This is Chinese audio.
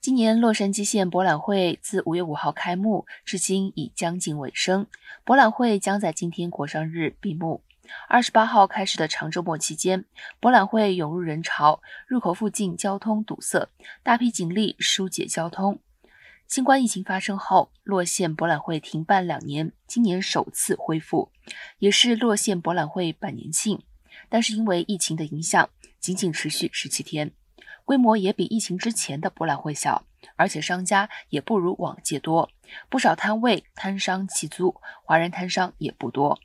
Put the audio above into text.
今年洛杉矶县博览会自五月五号开幕，至今已将近尾声。博览会将在今天国商日闭幕。二十八号开始的长周末期间，博览会涌入人潮，入口附近交通堵塞，大批警力疏解交通。新冠疫情发生后，洛县博览会停办两年，今年首次恢复，也是洛县博览会百年庆。但是因为疫情的影响，仅仅持续十七天。规模也比疫情之前的博览会小，而且商家也不如往届多，不少摊位摊商弃租，华人摊商也不多。